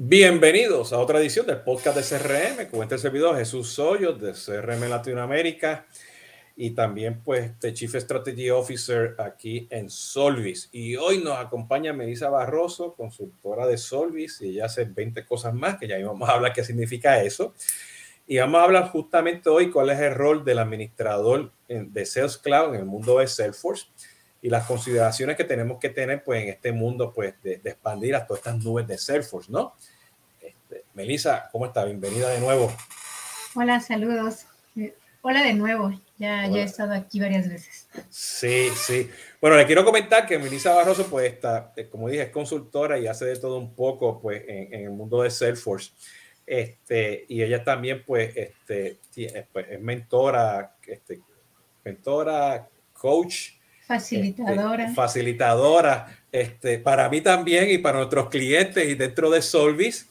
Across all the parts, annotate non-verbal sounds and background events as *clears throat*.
Bienvenidos a otra edición del podcast de CRM con este servidor Jesús Soyos de CRM Latinoamérica y también pues de Chief Strategy Officer aquí en Solvis. Y hoy nos acompaña Melissa Barroso, consultora de Solvis y ella hace 20 cosas más que ya vamos a hablar qué significa eso. Y vamos a hablar justamente hoy cuál es el rol del administrador de Sales Cloud en el mundo de Salesforce y las consideraciones que tenemos que tener pues en este mundo pues de, expandir a todas estas nubes de Salesforce, ¿no? Este, Melissa, ¿cómo está? Bienvenida de nuevo. Hola, saludos. Eh, hola de nuevo. Ya, ya he estado aquí varias veces. Sí, sí. Bueno, le quiero comentar que Melissa Barroso, pues, está, eh, como dije, es consultora y hace de todo un poco, pues, en, el mundo de Salesforce. Este, y ella también, pues, este, pues, es mentora, este, mentora, coach, Facilitadora. Este, facilitadora, este, para mí también y para nuestros clientes y dentro de Solvis.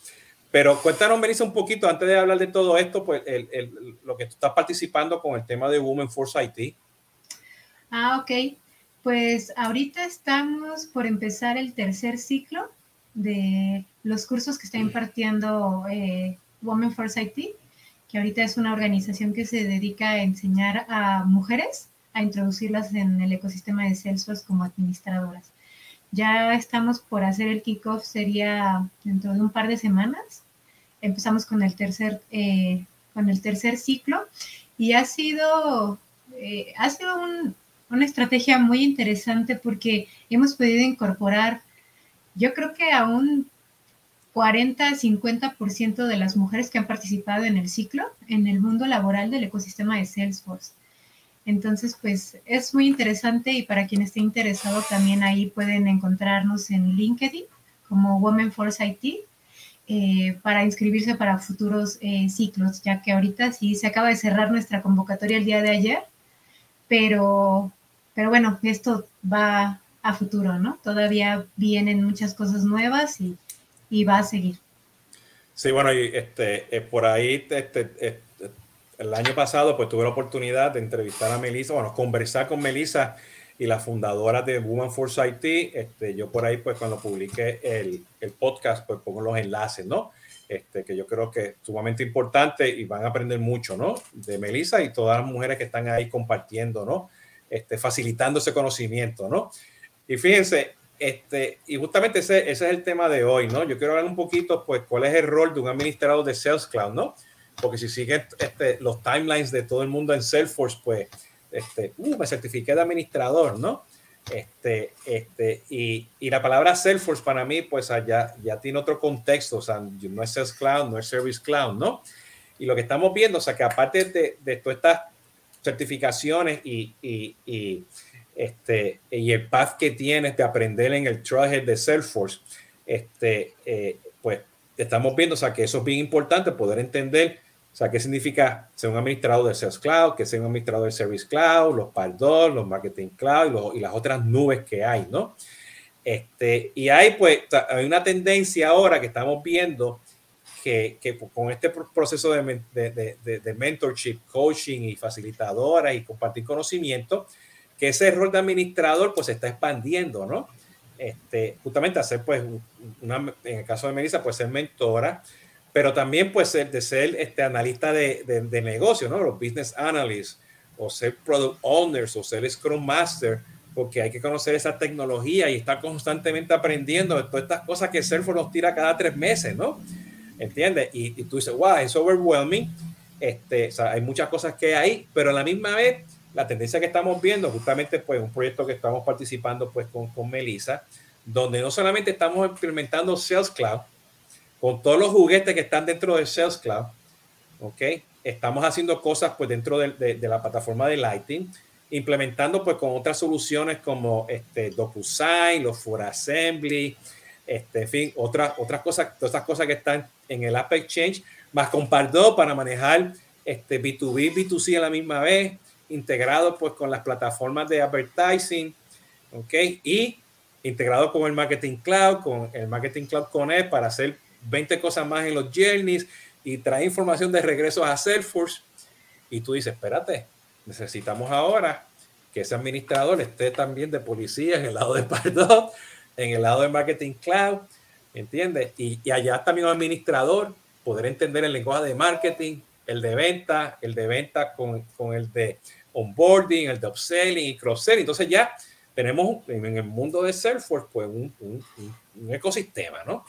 Pero cuéntanos, Melissa, un poquito, antes de hablar de todo esto, pues el, el, lo que tú estás participando con el tema de Women Force IT. Ah, ok. Pues ahorita estamos por empezar el tercer ciclo de los cursos que está impartiendo eh, Women Force IT, que ahorita es una organización que se dedica a enseñar a mujeres a introducirlas en el ecosistema de Salesforce como administradoras. Ya estamos por hacer el kickoff, sería dentro de un par de semanas. Empezamos con el tercer, eh, con el tercer ciclo y ha sido, eh, ha sido una estrategia muy interesante porque hemos podido incorporar, yo creo que a un 40-50% de las mujeres que han participado en el ciclo en el mundo laboral del ecosistema de Salesforce. Entonces, pues es muy interesante y para quien esté interesado también ahí pueden encontrarnos en LinkedIn como Women Force IT eh, para inscribirse para futuros eh, ciclos, ya que ahorita sí se acaba de cerrar nuestra convocatoria el día de ayer, pero, pero bueno, esto va a futuro, ¿no? Todavía vienen muchas cosas nuevas y, y va a seguir. Sí, bueno, y este, eh, por ahí este, el año pasado pues tuve la oportunidad de entrevistar a Melissa, bueno, conversar con Melissa y la fundadora de Woman Force IT. Este, yo por ahí pues cuando publiqué el, el, podcast pues pongo los enlaces, ¿no? Este, que yo creo que es sumamente importante y van a aprender mucho, ¿no? De Melissa y todas las mujeres que están ahí compartiendo, ¿no? Este, facilitando ese conocimiento, ¿no? Y fíjense, este, y justamente ese, ese es el tema de hoy, ¿no? Yo quiero hablar un poquito, pues, cuál es el rol de un administrador de Sales Cloud, ¿no? Porque si siguen este, los timelines de todo el mundo en Salesforce, pues este, uh, me certifiqué de administrador, ¿no? Este, este, y, y, la palabra Salesforce para mí, pues ya, ya tiene otro contexto, o sea, no es Sales Cloud, no es Service Cloud, ¿no? Y lo que estamos viendo, o sea, que aparte de, de todas estas certificaciones y, y, y, este, y el path que tienes de aprender en el Trailhead de Salesforce, este, eh, pues estamos viendo, o sea, que eso es bien importante, poder entender sea, ¿qué significa ser un administrador de Sales Cloud? ¿Qué ser un administrador de Service Cloud? Los PAR2, los Marketing Cloud y, las otras nubes que hay, ¿no? Este, y hay, pues, hay una tendencia ahora que estamos viendo que, que con este proceso de, de, de, mentorship, coaching y facilitadora y compartir conocimiento, que ese rol de administrador, pues, se está expandiendo, ¿no? Este, justamente hacer, pues, una, en el caso de Melissa, pues, ser mentora, pero también puede ser de ser este analista de, de, negocio, ¿no? Los business analysts, o ser product owners, o ser scrum master, porque hay que conocer esa tecnología y estar constantemente aprendiendo de todas estas cosas que Salesforce nos tira cada tres meses, ¿no? ¿Entiendes? Y, y, tú dices, wow, es overwhelming. Este, o sea, hay muchas cosas que hay, pero a la misma vez, la tendencia que estamos viendo, justamente, pues, un proyecto que estamos participando, pues, con, con Melissa, donde no solamente estamos implementando Sales Cloud, con todos los juguetes que están dentro del Sales Cloud, ¿ok? Estamos haciendo cosas pues dentro de, la plataforma de Lighting, implementando pues con otras soluciones como este DocuSign, los For Assembly, este, en fin, otras, otras cosas, todas estas cosas que están en el App Exchange, más con Pardo para manejar este B2B, B2C a la misma vez, integrado pues con las plataformas de advertising, ¿ok? Y integrado con el Marketing Cloud, con el Marketing Cloud Connect para hacer 20 cosas más en los journeys y trae información de regreso a Salesforce. Y tú dices, espérate, necesitamos ahora que ese administrador esté también de policía en el lado de Pardot, en el lado de Marketing Cloud, ¿entiendes? Y, y allá también un administrador, poder entender el lenguaje de marketing, el de venta, el de venta con, con el de onboarding, el de upselling y cross-selling. Entonces ya tenemos en el mundo de Salesforce pues un, un, un, ecosistema, ¿no?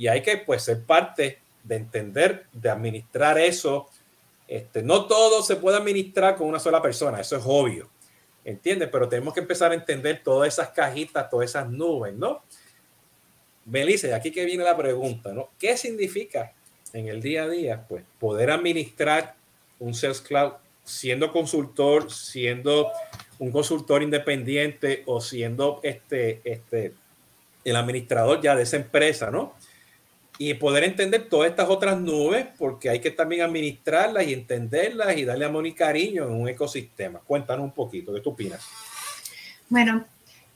Y hay que pues ser parte de entender, de administrar eso. Este, no todo se puede administrar con una sola persona, eso es obvio, ¿entiendes? Pero tenemos que empezar a entender todas esas cajitas, todas esas nubes, ¿no? Melissa, aquí que viene la pregunta, ¿no? ¿Qué significa en el día a día, pues poder administrar un Sales Cloud siendo consultor, siendo un consultor independiente o siendo este, este, el administrador ya de esa empresa, ¿no? Y poder entender todas estas otras nubes, porque hay que también administrarlas y entenderlas y darle amor y cariño en un ecosistema. Cuéntanos un poquito, ¿qué tú opinas? Bueno,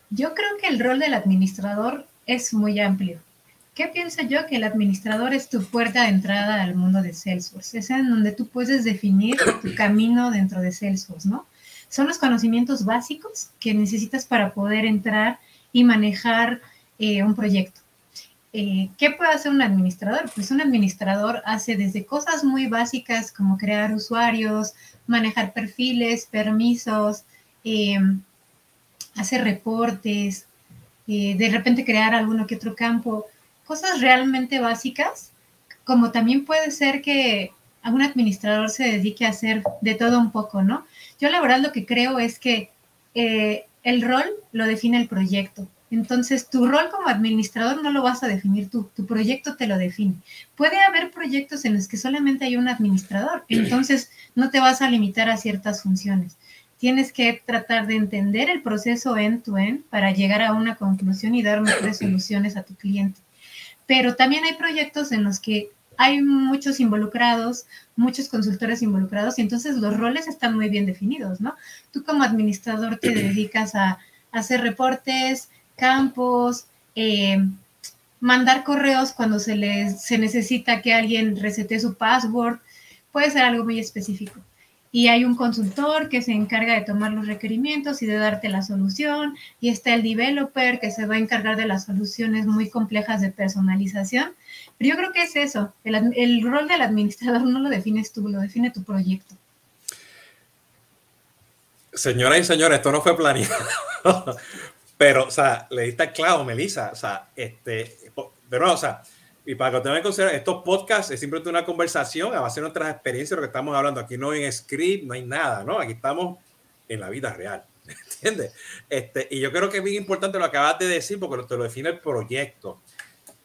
yo creo que el rol del administrador es muy amplio. ¿Qué pienso yo? Que el administrador es tu puerta de entrada al mundo de Salesforce. Es en donde tú puedes definir tu *coughs* camino dentro de Salesforce, ¿no? Son los conocimientos básicos que necesitas para poder entrar y manejar eh, un proyecto. Eh, ¿Qué puede hacer un administrador? Pues un administrador hace desde cosas muy básicas como crear usuarios, manejar perfiles, permisos, eh, hacer reportes, de repente crear alguno que otro campo cosas realmente básicas, como también puede ser que algún administrador se dedique a hacer de todo un poco, ¿no? Yo la verdad lo que creo es que eh, el rol lo define el proyecto. Entonces, tu rol como administrador no lo vas a definir tú, tu proyecto te lo define. Puede haber proyectos en los que solamente hay un administrador, entonces no te vas a limitar a ciertas funciones. Tienes que tratar de entender el proceso end-to-end -end para llegar a una conclusión y dar mejores soluciones a tu cliente pero también hay proyectos en los que hay muchos involucrados, muchos consultores involucrados y entonces los roles están muy bien definidos, ¿no? Tú como administrador te *clears throat* dedicas a, hacer reportes, campos, eh, mandar correos cuando se les se necesita que alguien resete su password, puede ser algo muy específico y hay un consultor que se encarga de tomar los requerimientos y de darte la solución, y está el developer que se va a encargar de las soluciones muy complejas de personalización. Pero yo creo que es eso, el, rol del administrador no lo defines tú, lo define tu proyecto. Señoras y señores, esto no fue planeado, pero, o sea, le diste clavo, Melissa, o sea, este, pero, o sea, y para que tengan en consideración, estos podcasts es simplemente una conversación a base de nuestras experiencias, lo que estamos hablando. Aquí no hay script, no hay nada, ¿no? Aquí estamos en la vida real, *laughs* ¿entiendes? Este, y yo creo que es bien importante lo que acabas de decir, porque te lo define el proyecto.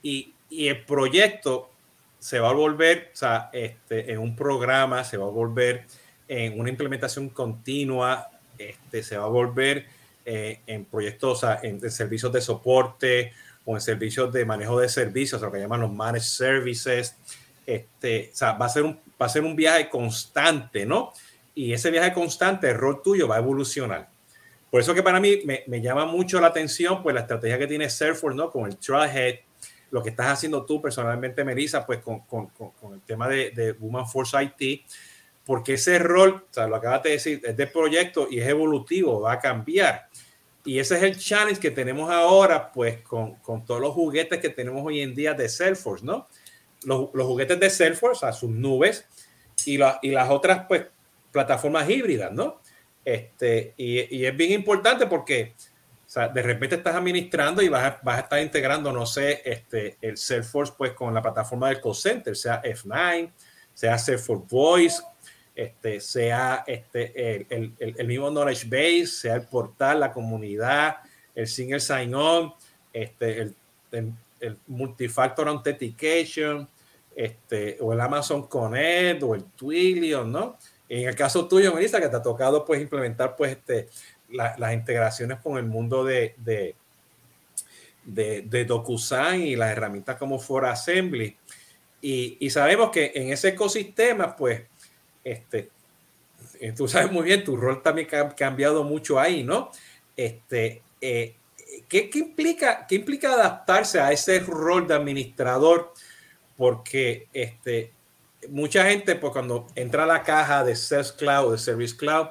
Y, y el proyecto se va a volver, o sea, este, en un programa, se va a volver en una implementación continua, este, se va a volver eh, en proyectos, o sea, en, en servicios de soporte, con servicios de manejo de servicios, lo que llaman los managed services. Este, o sea, va a ser un, va a ser un viaje constante, ¿no? Y ese viaje constante, el rol tuyo va a evolucionar. Por eso que para mí me, me llama mucho la atención, pues la estrategia que tiene Salesforce, ¿no? Con el Trailhead, lo que estás haciendo tú personalmente, Melissa, pues con, con, con, el tema de, de Woman Force IT, porque ese rol, o sea, lo acabas de decir, es de proyecto y es evolutivo, va a cambiar. Y ese es el challenge que tenemos ahora, pues, con, con todos los juguetes que tenemos hoy en día de Salesforce, ¿no? Los, los juguetes de Salesforce, a sus nubes, y, la, y las otras, pues, plataformas híbridas, ¿no? Este, y, y es bien importante porque, o sea, de repente estás administrando y vas a, vas a estar integrando, no sé, este, el Salesforce, pues, con la plataforma del call center, sea F9, sea Salesforce Voice, este, sea este, el, el, el, mismo knowledge base, sea el portal, la comunidad, el single sign-on, este, el, el, multifactor authentication, este, o el Amazon Connect, o el Twilio, ¿no? En el caso tuyo, Melissa, que te ha tocado pues implementar pues este, la, las integraciones con el mundo de, de, de, de y las herramientas como For Assembly. Y, y sabemos que en ese ecosistema, pues, este, eh, tú sabes muy bien, tu rol también ha cambiado mucho ahí, ¿no? Este, eh, ¿qué, ¿qué, implica, ¿Qué implica adaptarse a ese rol de administrador? Porque este, mucha gente, pues cuando entra a la caja de Sales Cloud, de Service Cloud,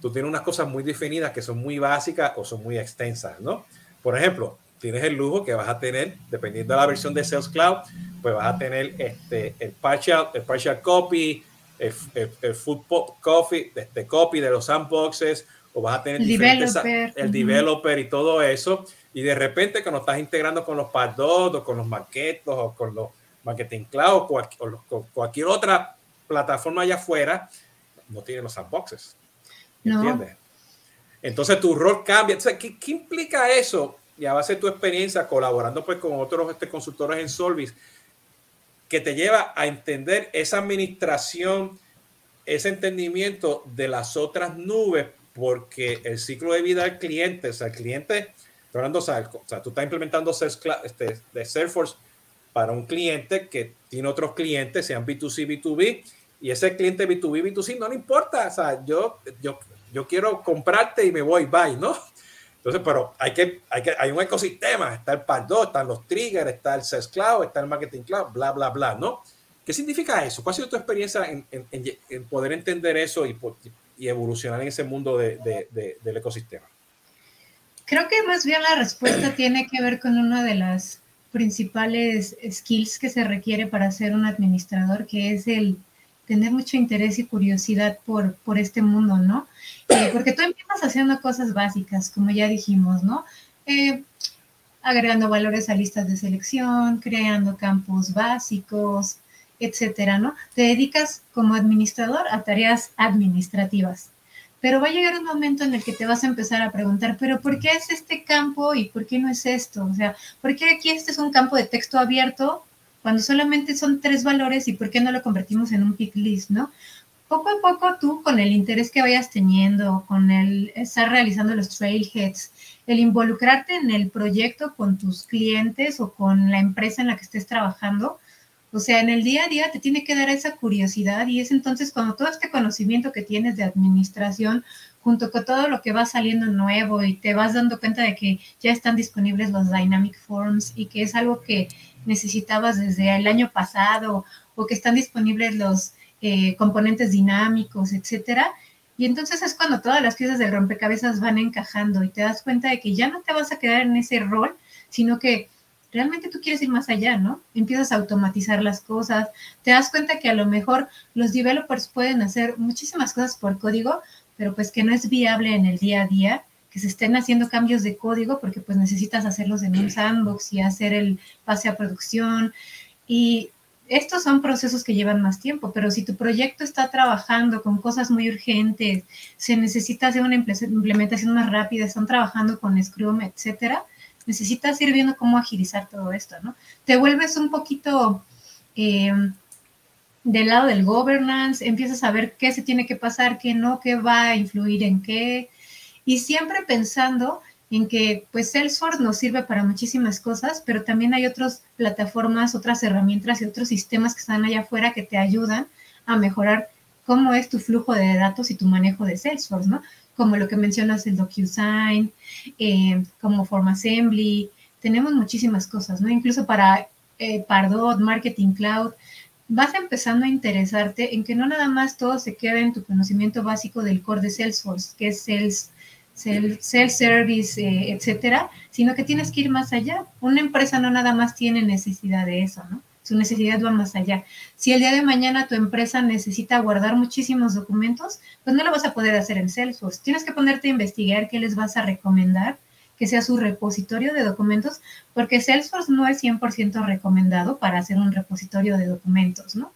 tú tienes unas cosas muy definidas que son muy básicas o son muy extensas, ¿no? Por ejemplo, tienes el lujo que vas a tener, dependiendo de la versión de Sales Cloud, pues vas a tener este, el, partial, el partial copy, el, el, full copy, este, copy de los sandboxes, o vas a tener el developer, el developer y todo eso. Y de repente, cuando estás integrando con los Pardot o con los maquetos o con los Marketing Cloud o, cualquier otra plataforma allá afuera, no tiene los sandboxes. ¿Entiendes? Entonces tu rol cambia. ¿qué, ¿qué, implica eso? Y a base de tu experiencia colaborando pues con otros este, consultores en Solvis, que te lleva a entender esa administración, ese entendimiento de las otras nubes, porque el ciclo de vida del cliente, o sea, el cliente, hablando, o sea, tú estás implementando este, de Salesforce para un cliente que tiene otros clientes, sean B2C, B2B, y ese cliente B2B, B2C no le importa, o sea, yo, yo, yo quiero comprarte y me voy, bye, ¿no? Entonces, pero hay que, hay que, hay un ecosistema, está el PAR2, están los triggers, está el Sales Cloud, está el Marketing Cloud, bla, bla, bla, ¿no? ¿Qué significa eso? ¿Cuál ha sido tu experiencia en, en, en poder entender eso y, y, evolucionar en ese mundo de, de, del ecosistema? Creo que más bien la respuesta *clears throat* tiene que ver con una de las principales skills que se requiere para ser un administrador, que es el tener mucho interés y curiosidad por, por este mundo, ¿no? Eh, porque tú empiezas haciendo cosas básicas, como ya dijimos, ¿no? Eh, agregando valores a listas de selección, creando campos básicos, etcétera, ¿no? Te dedicas como administrador a tareas administrativas. Pero va a llegar un momento en el que te vas a empezar a preguntar, pero ¿por qué es este campo y por qué no es esto? O sea, ¿por qué aquí este es un campo de texto abierto cuando solamente son tres valores y por qué no lo convertimos en un pick list, ¿no? Poco a poco tú, con el interés que vayas teniendo, con el estar realizando los trailheads, el involucrarte en el proyecto con tus clientes o con la empresa en la que estés trabajando, o sea, en el día a día te tiene que dar esa curiosidad y es entonces cuando todo este conocimiento que tienes de administración, junto con todo lo que va saliendo nuevo y te vas dando cuenta de que ya están disponibles los Dynamic Forms y que es algo que necesitabas desde el año pasado o que están disponibles los eh, componentes dinámicos, etcétera. Y entonces es cuando todas las piezas del rompecabezas van encajando y te das cuenta de que ya no te vas a quedar en ese rol, sino que realmente tú quieres ir más allá, ¿no? Empiezas a automatizar las cosas, te das cuenta que a lo mejor los developers pueden hacer muchísimas cosas por código, pero pues que no es viable en el día a día que se estén haciendo cambios de código porque pues necesitas hacerlos en un sandbox y hacer el pase a producción. Y estos son procesos que llevan más tiempo, pero si tu proyecto está trabajando con cosas muy urgentes, se necesita hacer una implementación más rápida, están trabajando con Scrum, etcétera, necesitas ir viendo cómo agilizar todo esto, ¿no? Te vuelves un poquito eh, del lado del governance, empiezas a ver qué se tiene que pasar, qué no, qué va a influir en qué, y siempre pensando en que pues Salesforce nos sirve para muchísimas cosas, pero también hay otras plataformas, otras herramientas y otros sistemas que están allá afuera que te ayudan a mejorar cómo es tu flujo de datos y tu manejo de Salesforce, ¿no? Como lo que mencionas el DocuSign, eh, como Form Assembly, tenemos muchísimas cosas, ¿no? Incluso para eh, Pardot, Marketing Cloud, vas empezando a interesarte en que no nada más todo se queda en tu conocimiento básico del core de Salesforce, que es Sales self-service, eh, etcétera, sino que tienes que ir más allá. Una empresa no nada más tiene necesidad de eso, ¿no? Su necesidad va más allá. Si el día de mañana tu empresa necesita guardar muchísimos documentos, pues no lo vas a poder hacer en Salesforce. Tienes que ponerte a investigar qué les vas a recomendar que sea su repositorio de documentos, porque Salesforce no es 100% recomendado para hacer un repositorio de documentos, ¿no?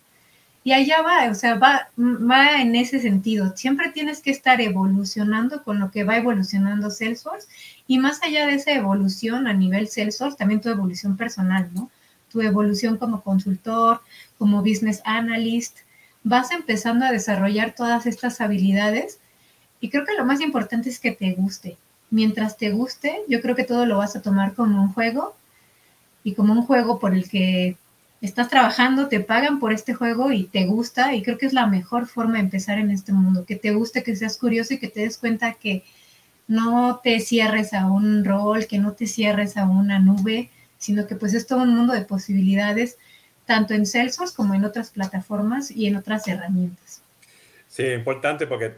Y allá va, o sea, va, va en ese sentido. Siempre tienes que estar evolucionando con lo que va evolucionando Salesforce y más allá de esa evolución a nivel Salesforce, también tu evolución personal, ¿no? Tu evolución como consultor, como business analyst, vas empezando a desarrollar todas estas habilidades y creo que lo más importante es que te guste. Mientras te guste, yo creo que todo lo vas a tomar como un juego y como un juego por el que estás trabajando, te pagan por este juego y te gusta y creo que es la mejor forma de empezar en este mundo, que te guste, que seas curioso y que te des cuenta que no te cierres a un rol, que no te cierres a una nube, sino que pues es todo un mundo de posibilidades, tanto en Salesforce como en otras plataformas y en otras herramientas. Sí, importante porque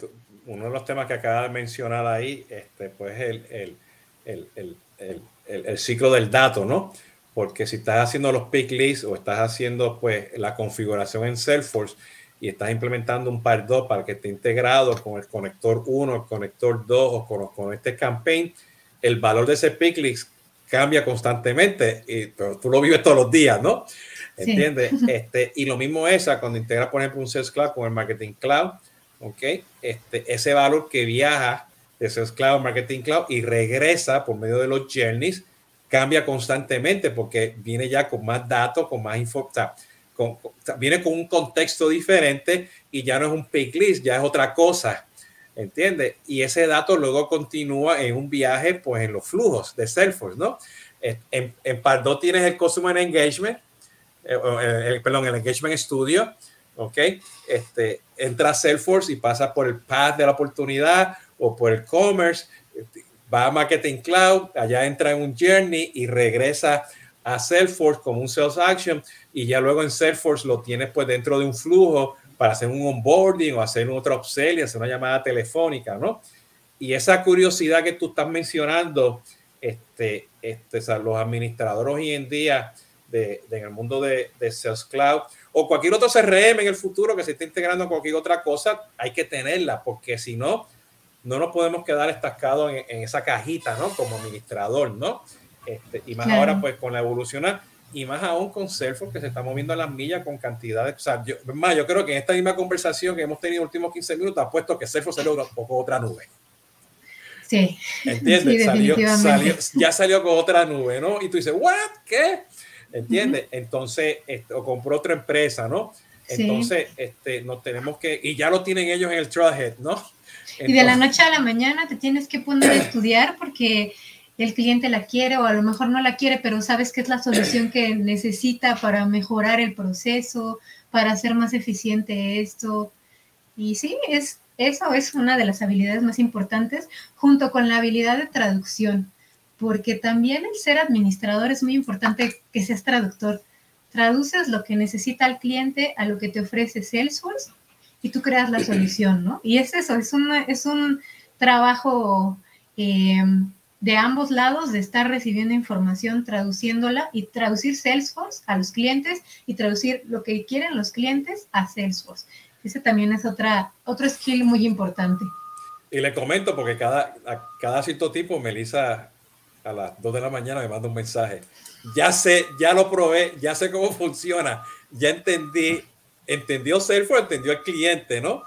uno de los temas que acaba de mencionar ahí, este, pues el, el, el, el, ciclo del dato, ¿no? Porque si estás haciendo los pick lists o estás haciendo pues la configuración en Salesforce y estás implementando un par 2 para que esté integrado con el conector 1, el conector 2 o con, con este campaign, el valor de ese pick list cambia constantemente, y, pero tú lo vives todos los días, ¿no? ¿Entiendes? *laughs* Este, y lo mismo es cuando integras, por ejemplo, un Sales Cloud con el Marketing Cloud, ¿ok? Este, ese valor que viaja de Sales Cloud, Marketing Cloud y regresa por medio de los journeys, cambia constantemente porque viene ya con más datos, con más información, viene con un contexto diferente y ya no es un pick list, ya es otra cosa, ¿entiendes? Y ese dato luego continúa en un viaje, pues en los flujos de Salesforce, ¿no? En, en Pardo tienes el Customer Engagement, eh, el, perdón, el Engagement Studio, ¿ok? Este, entra Salesforce y pasa por el path de la oportunidad o por el commerce, va a Marketing Cloud, allá entra en un journey y regresa a Salesforce como un Sales Action y ya luego en Salesforce lo tienes pues dentro de un flujo para hacer un onboarding o hacer otro upsell y hacer una llamada telefónica, ¿no? Y esa curiosidad que tú estás mencionando, este, este, o los administradores hoy en día de, en el mundo de, de, Sales Cloud o cualquier otro CRM en el futuro que se esté integrando a cualquier otra cosa, hay que tenerla, porque si no, no nos podemos quedar estascados en, esa cajita, ¿no? Como administrador, ¿no? Este, y más ahora, pues, con la evolución, y más aún con Salesforce, que se está moviendo a las millas con cantidades. O sea, yo, más, yo creo que en esta misma conversación que hemos tenido en los últimos 15 minutos, ha puesto que Salesforce era un poco otra nube. Sí. ¿Entiendes? salió, ya salió con otra nube, ¿no? Y tú dices, ¿what? ¿Qué? ¿Entiendes? Entonces, este, o compró otra empresa, ¿no? Entonces, este, nos tenemos que, y ya lo tienen ellos en el Trailhead, ¿no? y de la noche a la mañana te tienes que poner a *clears throat* estudiar porque el cliente la quiere o a lo mejor no la quiere, pero sabes que es la solución que necesita para mejorar el proceso, para hacer más eficiente esto. Y sí, es, eso es una de las habilidades más importantes junto con la habilidad de traducción, porque también el ser administrador es muy importante que seas traductor. Traduces lo que necesita el cliente a lo que te ofrece Salesforce y tú creas la solución, ¿no? Y es eso, es, es un trabajo eh, de ambos lados de estar recibiendo información, traduciéndola y traducir Salesforce a los clientes y traducir lo que quieren los clientes a Salesforce. Ese también es otra, otro skill muy importante. Y le comento porque cada, cada cierto tiempo, Melissa, a las 2 de la mañana me manda un mensaje. Ya sé, ya lo probé, ya sé cómo *laughs* funciona, ya entendí, entendió Salesforce, entendió al cliente, ¿no?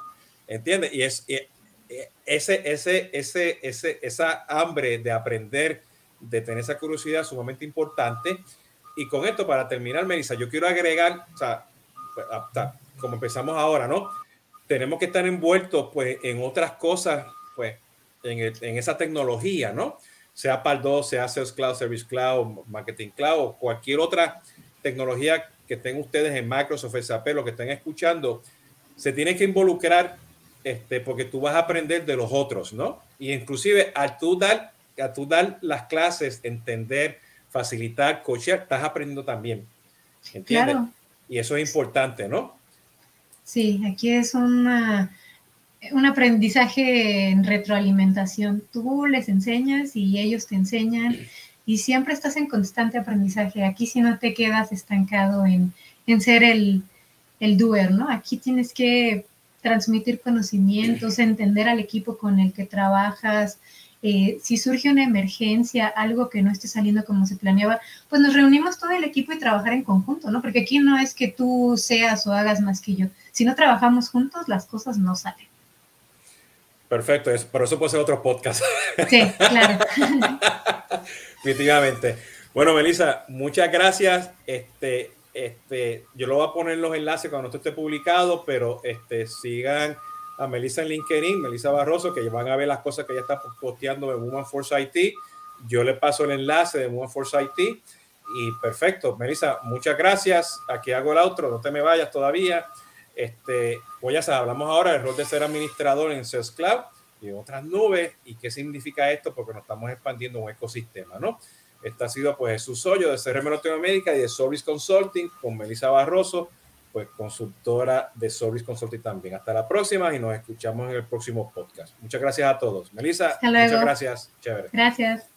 ¿Entiendes? Y es, ese, ese, ese, ese, esa hambre de aprender, de tener esa curiosidad sumamente importante. Y con esto, para terminar, Melissa, yo quiero agregar, o sea, pues, como empezamos ahora, ¿no? Tenemos que estar envueltos, pues, en otras cosas, pues, en, en esa tecnología, ¿no? Sea Pardo, sea Sales Cloud, Service Cloud, Marketing Cloud, o cualquier otra tecnología que estén ustedes en Microsoft, SAP, lo que estén escuchando, se tiene que involucrar este, porque tú vas a aprender de los otros, ¿no? Y inclusive al tú dar, a tú dar las clases, entender, facilitar, coachear, estás aprendiendo también. ¿Entiendes? Y eso es importante, ¿no? Sí, aquí es una, un aprendizaje en retroalimentación. Tú les enseñas y ellos te enseñan y siempre estás en constante aprendizaje. Aquí si no te quedas estancado en, en ser el, el doer, ¿no? Aquí tienes que transmitir conocimientos, entender al equipo con el que trabajas. Eh, si surge una emergencia, algo que no esté saliendo como se planeaba, pues nos reunimos todo el equipo y trabajar en conjunto, ¿no? Porque aquí no es que tú seas o hagas más que yo. Si no trabajamos juntos, las cosas no salen. Perfecto, pero eso puede ser otro podcast. *laughs* Sí, claro. *laughs* Definitivamente. Bueno, Melissa, muchas gracias. Este, este, yo lo voy a poner en los enlaces cuando esto esté publicado, pero este, sigan a Melissa en LinkedIn, Melissa Barroso, que van a ver las cosas que ella está posteando de Woman Force IT. Yo le paso el enlace de Woman Force IT y perfecto. Melissa, muchas gracias. Aquí hago el otro, no te me vayas todavía. Este, pues ya sabes, hablamos ahora del rol de ser administrador en Sales Cloud y otras nubes y qué significa esto porque nos estamos expandiendo un ecosistema, ¿no? Este ha sido pues Jesús Hoyo de CRM Latinoamérica y de Service Consulting con Melissa Barroso, pues consultora de Service Consulting también. Hasta la próxima y nos escuchamos en el próximo podcast. Muchas gracias a todos. Melissa, muchas gracias. Chévere. Gracias.